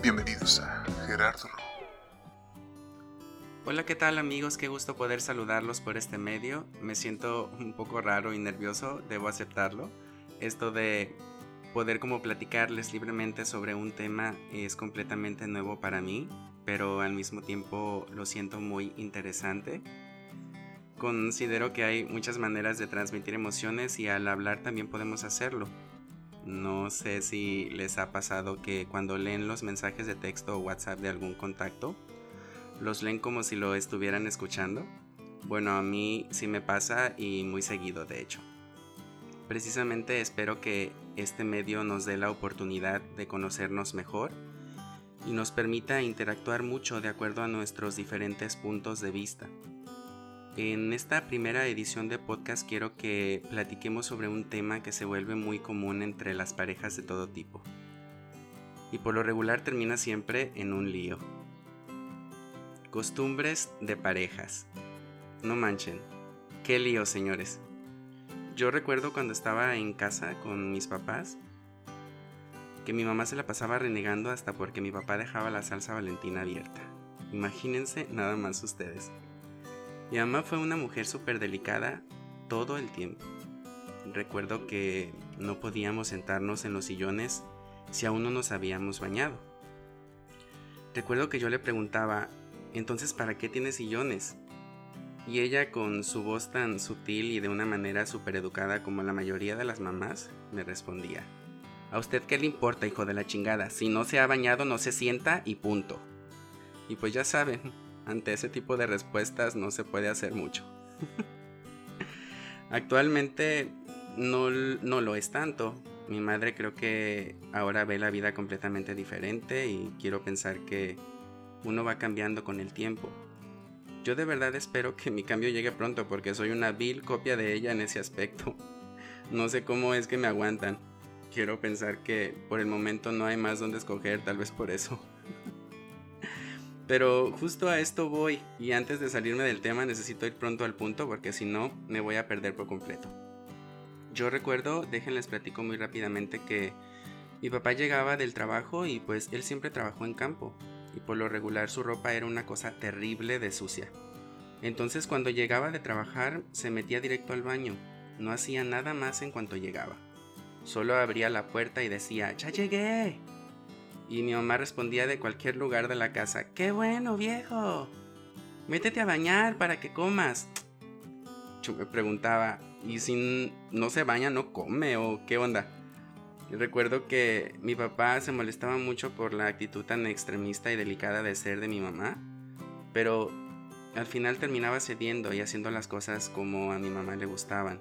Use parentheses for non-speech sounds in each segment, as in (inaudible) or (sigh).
Bienvenidos a Gerardo Hola, ¿qué tal amigos? Qué gusto poder saludarlos por este medio. Me siento un poco raro y nervioso, debo aceptarlo. Esto de poder como platicarles libremente sobre un tema es completamente nuevo para mí, pero al mismo tiempo lo siento muy interesante. Considero que hay muchas maneras de transmitir emociones y al hablar también podemos hacerlo. No sé si les ha pasado que cuando leen los mensajes de texto o WhatsApp de algún contacto, los leen como si lo estuvieran escuchando. Bueno, a mí sí me pasa y muy seguido de hecho. Precisamente espero que este medio nos dé la oportunidad de conocernos mejor y nos permita interactuar mucho de acuerdo a nuestros diferentes puntos de vista. En esta primera edición de podcast quiero que platiquemos sobre un tema que se vuelve muy común entre las parejas de todo tipo. Y por lo regular termina siempre en un lío. Costumbres de parejas. No manchen. Qué lío, señores. Yo recuerdo cuando estaba en casa con mis papás que mi mamá se la pasaba renegando hasta porque mi papá dejaba la salsa valentina abierta. Imagínense nada más ustedes. Mi mamá fue una mujer súper delicada todo el tiempo. Recuerdo que no podíamos sentarnos en los sillones si aún no nos habíamos bañado. Recuerdo que yo le preguntaba, entonces ¿para qué tienes sillones? Y ella con su voz tan sutil y de una manera súper educada como la mayoría de las mamás, me respondía. ¿A usted qué le importa, hijo de la chingada? Si no se ha bañado, no se sienta y punto. Y pues ya saben, ante ese tipo de respuestas no se puede hacer mucho. (laughs) Actualmente no, no lo es tanto. Mi madre creo que ahora ve la vida completamente diferente y quiero pensar que uno va cambiando con el tiempo. Yo de verdad espero que mi cambio llegue pronto porque soy una vil copia de ella en ese aspecto. (laughs) No sé cómo es que me aguantan. Quiero pensar que por el momento no hay más donde escoger, tal vez por eso. Pero justo a esto voy y antes de salirme del tema necesito ir pronto al punto porque si no me voy a perder por completo. Yo recuerdo, déjenles platico muy rápidamente que mi papá llegaba del trabajo y pues él siempre trabajó en campo y por lo regular su ropa era una cosa terrible de sucia. Entonces cuando llegaba de trabajar se metía directo al baño, no hacía nada más en cuanto llegaba. Solo abría la puerta y decía, ¡Ya llegué! Y mi mamá respondía de cualquier lugar de la casa, ¡Qué bueno, viejo! Métete a bañar para que comas. Yo me preguntaba, ¿y si no se baña no come o qué onda? recuerdo que mi papá se molestaba mucho por la actitud tan extremista y delicada de ser de mi mamá, pero al final terminaba cediendo y haciendo las cosas como a mi mamá le gustaban.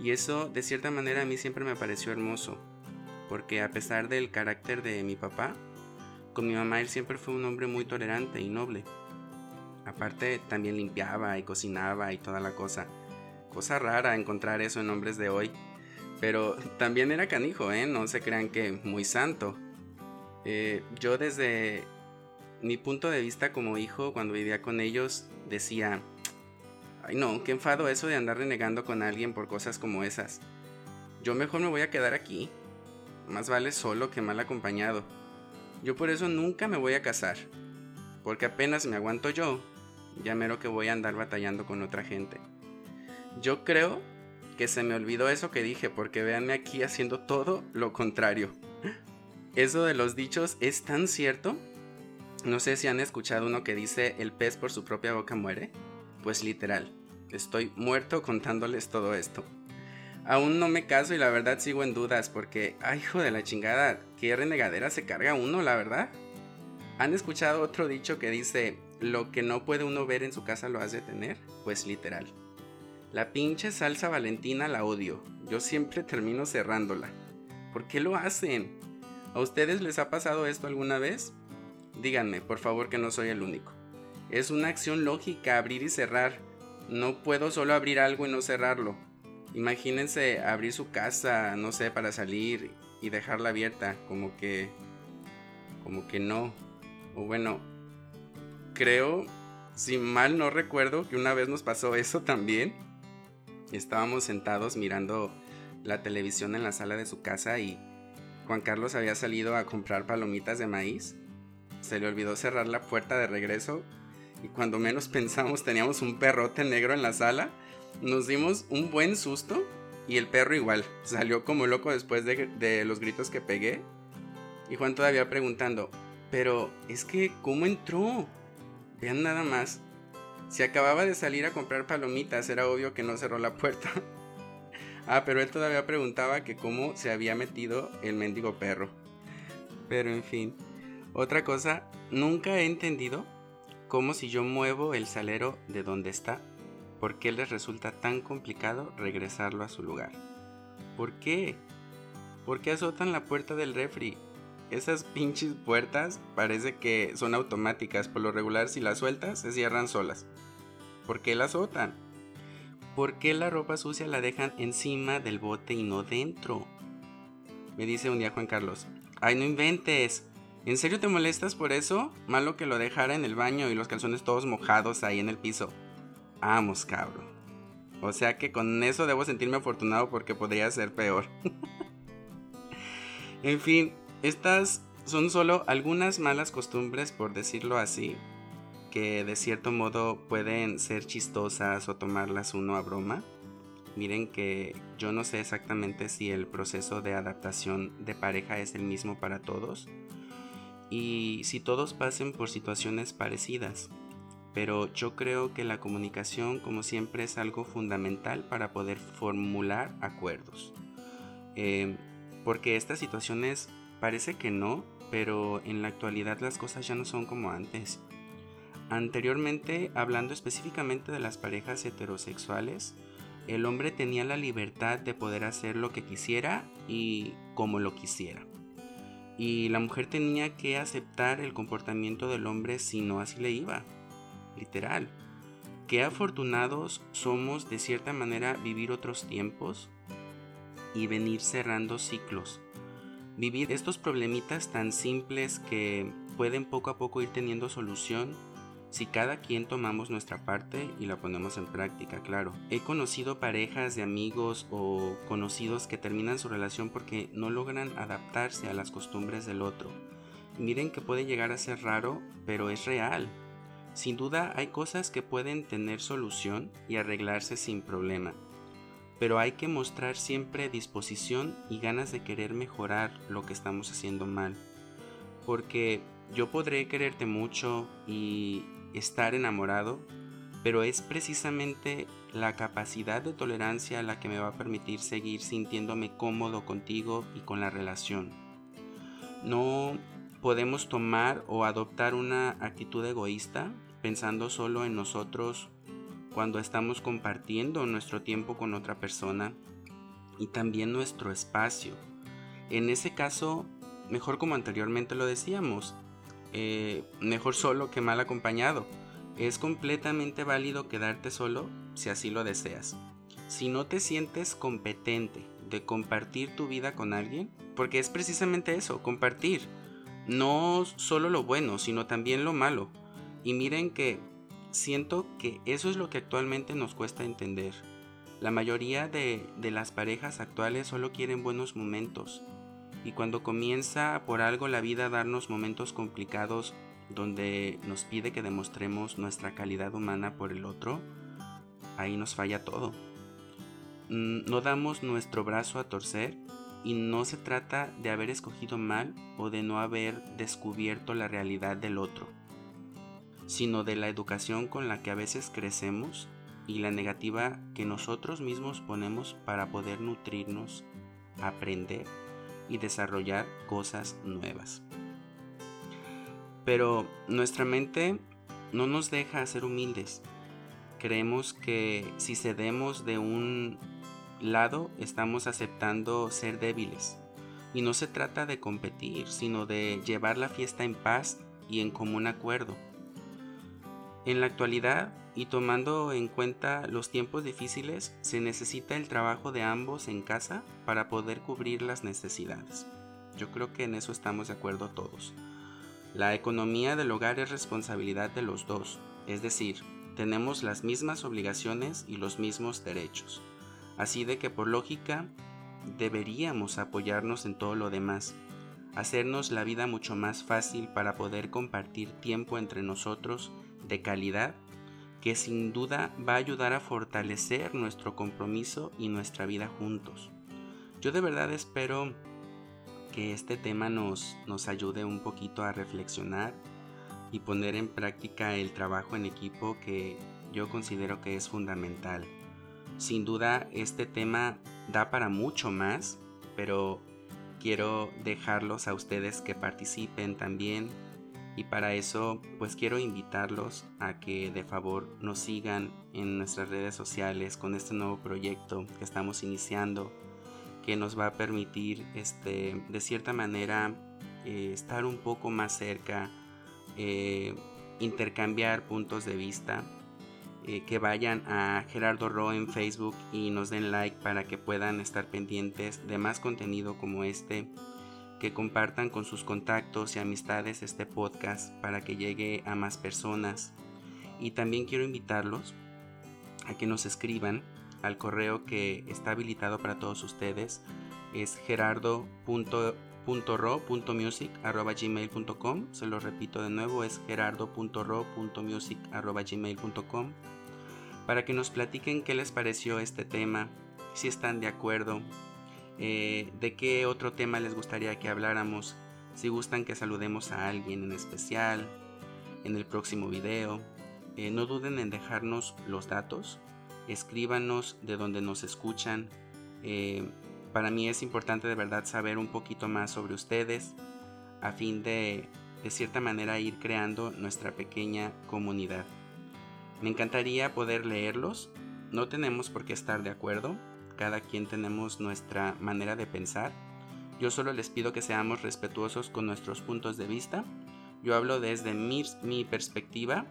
Y eso de cierta manera a mí siempre me pareció hermoso, porque a pesar del carácter de mi papá, con mi mamá él siempre fue un hombre muy tolerante y noble. Aparte también limpiaba y cocinaba y toda la cosa. Cosa rara encontrar eso en hombres de hoy. Pero también era canijo, ¿eh? No se crean que muy santo. Eh, yo desde mi punto de vista como hijo, cuando vivía con ellos, decía, ay no, qué enfado eso de andar renegando con alguien por cosas como esas. Yo mejor me voy a quedar aquí. Más vale solo que mal acompañado. Yo por eso nunca me voy a casar. Porque apenas me aguanto yo, ya mero que voy a andar batallando con otra gente. Yo creo que se me olvidó eso que dije, porque véanme aquí haciendo todo lo contrario. Eso de los dichos es tan cierto. No sé si han escuchado uno que dice el pez por su propia boca muere. Pues literal, estoy muerto contándoles todo esto. Aún no me caso y la verdad sigo en dudas porque, ay hijo de la chingada, qué renegadera se carga uno, la verdad. ¿Han escuchado otro dicho que dice, lo que no puede uno ver en su casa lo hace tener? Pues literal. La pinche salsa valentina la odio. Yo siempre termino cerrándola. ¿Por qué lo hacen? ¿A ustedes les ha pasado esto alguna vez? Díganme, por favor, que no soy el único. Es una acción lógica abrir y cerrar. No puedo solo abrir algo y no cerrarlo. Imagínense abrir su casa, no sé, para salir y dejarla abierta, como que... como que no. O bueno, creo, si mal no recuerdo, que una vez nos pasó eso también Estábamos sentados mirando la televisión en la sala de su casa y Juan Carlos había salido a comprar palomitas de maíz se le olvidó cerrar la puerta de regreso y cuando menos (laughs) pensamos teníamos un perrote negro en la sala. Nos dimos un buen susto y el perro igual, salió como loco después de, los gritos que pegué. Y Juan todavía preguntando, pero es que, ¿cómo entró? Vean nada más. Si acababa de salir a comprar palomitas, era obvio que no cerró la puerta. (laughs) ah, pero él todavía preguntaba que cómo se había metido el mendigo perro. Pero en fin. Otra cosa, nunca he entendido cómo si yo muevo el salero de donde está, ¿por qué les resulta tan complicado regresarlo a su lugar? ¿Por qué? ¿Por qué azotan la puerta del refri? Esas pinches puertas parece que son automáticas. Por lo regular, si las sueltas, se cierran solas. ¿Por qué las azotan? ¿Por qué la ropa sucia la dejan encima del bote y no dentro? Me dice un día Juan Carlos. Ay, no inventes. ¿En serio te molestas por eso? Malo que lo dejara en el baño y los calzones todos mojados ahí en el piso. Vamos, cabrón. O sea que con eso debo sentirme afortunado porque podría ser peor. (laughs) en fin, estas son solo algunas malas costumbres, por decirlo así, que de cierto modo pueden ser chistosas o tomarlas uno a broma. Miren que yo no sé exactamente si el proceso de adaptación de pareja es el mismo para todos y si todos pasen por situaciones parecidas. Pero yo creo que la comunicación, como siempre, es algo fundamental para poder formular acuerdos. Eh, porque estas situaciones Parece que no, pero en la actualidad las cosas ya no son como antes. Anteriormente, hablando específicamente de las parejas heterosexuales, el hombre tenía la libertad de poder hacer lo que quisiera y como lo quisiera. Y la mujer tenía que aceptar el comportamiento del hombre si no así le iba. Literal. Qué afortunados somos de cierta manera vivir otros tiempos y venir cerrando ciclos vivir estos problemitas tan simples que pueden poco a poco ir teniendo solución si cada quien tomamos nuestra parte y la ponemos en práctica, claro. He conocido parejas de amigos o conocidos que terminan su relación porque no logran adaptarse a las costumbres del otro. Miren que puede llegar a ser raro, pero es real. Sin duda hay cosas que pueden tener solución y arreglarse sin problema pero hay que mostrar siempre disposición y ganas de querer mejorar lo que estamos haciendo mal. Porque yo podré quererte mucho y estar enamorado, pero es precisamente la capacidad de tolerancia la que me va a permitir seguir sintiéndome cómodo contigo y con la relación. No podemos tomar o adoptar una actitud egoísta pensando solo en nosotros cuando estamos compartiendo nuestro tiempo con otra persona y también nuestro espacio. En ese caso, mejor como anteriormente lo decíamos, eh, mejor solo que mal acompañado. Es completamente válido quedarte solo si así lo deseas. Si no te sientes competente de compartir tu vida con alguien, porque es precisamente eso, compartir. No solo lo bueno, sino también lo malo. Y miren que siento que eso es lo que actualmente nos cuesta entender. La mayoría de, las parejas actuales solo quieren buenos momentos. Y cuando comienza por algo la vida a darnos momentos complicados donde nos pide que demostremos nuestra calidad humana por el otro, ahí nos falla todo. Mm, no damos nuestro brazo a torcer y no se trata de haber escogido mal o de no haber descubierto la realidad del otro sino de la educación con la que a veces crecemos y la negativa que nosotros mismos ponemos para poder nutrirnos, aprender y desarrollar cosas nuevas. Pero nuestra mente no nos deja ser humildes. Creemos que si cedemos de un lado estamos aceptando ser débiles. Y no se trata de competir, sino de llevar la fiesta en paz y en común acuerdo en la actualidad, y tomando en cuenta los tiempos difíciles, se necesita el trabajo de ambos en casa para poder cubrir las necesidades. Yo creo que en eso estamos de acuerdo todos. La economía del hogar es responsabilidad de los dos, es decir, tenemos las mismas obligaciones y los mismos derechos. Así de que por lógica deberíamos apoyarnos en todo lo demás. hacernos la vida mucho más fácil para poder compartir tiempo entre nosotros de calidad que sin duda va a ayudar a fortalecer nuestro compromiso y nuestra vida juntos. Yo de verdad espero que este tema nos, nos ayude un poquito a reflexionar y poner en práctica el trabajo en equipo que yo considero que es fundamental. Sin duda este tema da para mucho más, pero quiero dejarlos a ustedes que participen también y para eso pues quiero invitarlos a que de favor nos sigan en nuestras redes sociales con este nuevo proyecto que estamos iniciando que nos va a permitir este de cierta manera eh, estar un poco más cerca eh, intercambiar puntos de vista eh, que vayan a Gerardo Ro en Facebook y nos den like para que puedan estar pendientes de más contenido como este, que compartan con sus contactos y amistades este podcast para que llegue a más personas. Y también quiero invitarlos a que nos escriban al correo que está habilitado para todos ustedes. Es gerardo.ro.music.gmail.com Se lo repito de nuevo, es gerardo.ro.music.gmail.com para que nos platiquen qué les pareció este tema, si están de acuerdo, eh, de qué otro tema les gustaría que habláramos, si gustan que saludemos a alguien en especial en el próximo video. Eh, no duden en dejarnos los datos, escríbanos de donde nos escuchan. Eh, para mí es importante de verdad saber un poquito más sobre ustedes a fin de de cierta manera ir creando nuestra pequeña comunidad. Me encantaría poder leerlos. No tenemos por qué estar de acuerdo. Cada quien tenemos nuestra manera de pensar. Yo solo les pido que seamos respetuosos con nuestros puntos de vista. Yo hablo desde mi, perspectiva,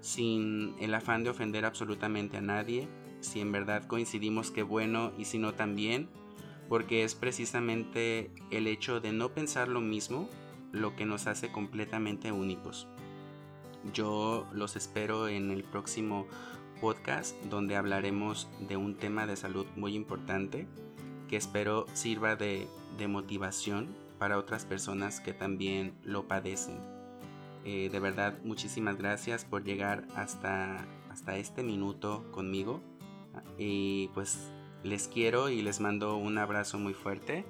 sin el afán de ofender absolutamente a nadie. Si en verdad coincidimos, qué bueno, y si no también, porque es precisamente el hecho de no pensar lo mismo lo que nos hace completamente únicos. Yo los espero en el próximo podcast donde hablaremos de un tema de salud muy importante que espero sirva de, motivación para otras personas que también lo padecen. Eh, de verdad, muchísimas gracias por llegar hasta, hasta este minuto conmigo. Y pues les quiero y les mando un abrazo muy fuerte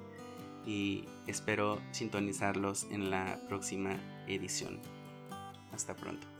y espero sintonizarlos en la próxima edición. Hasta pronto.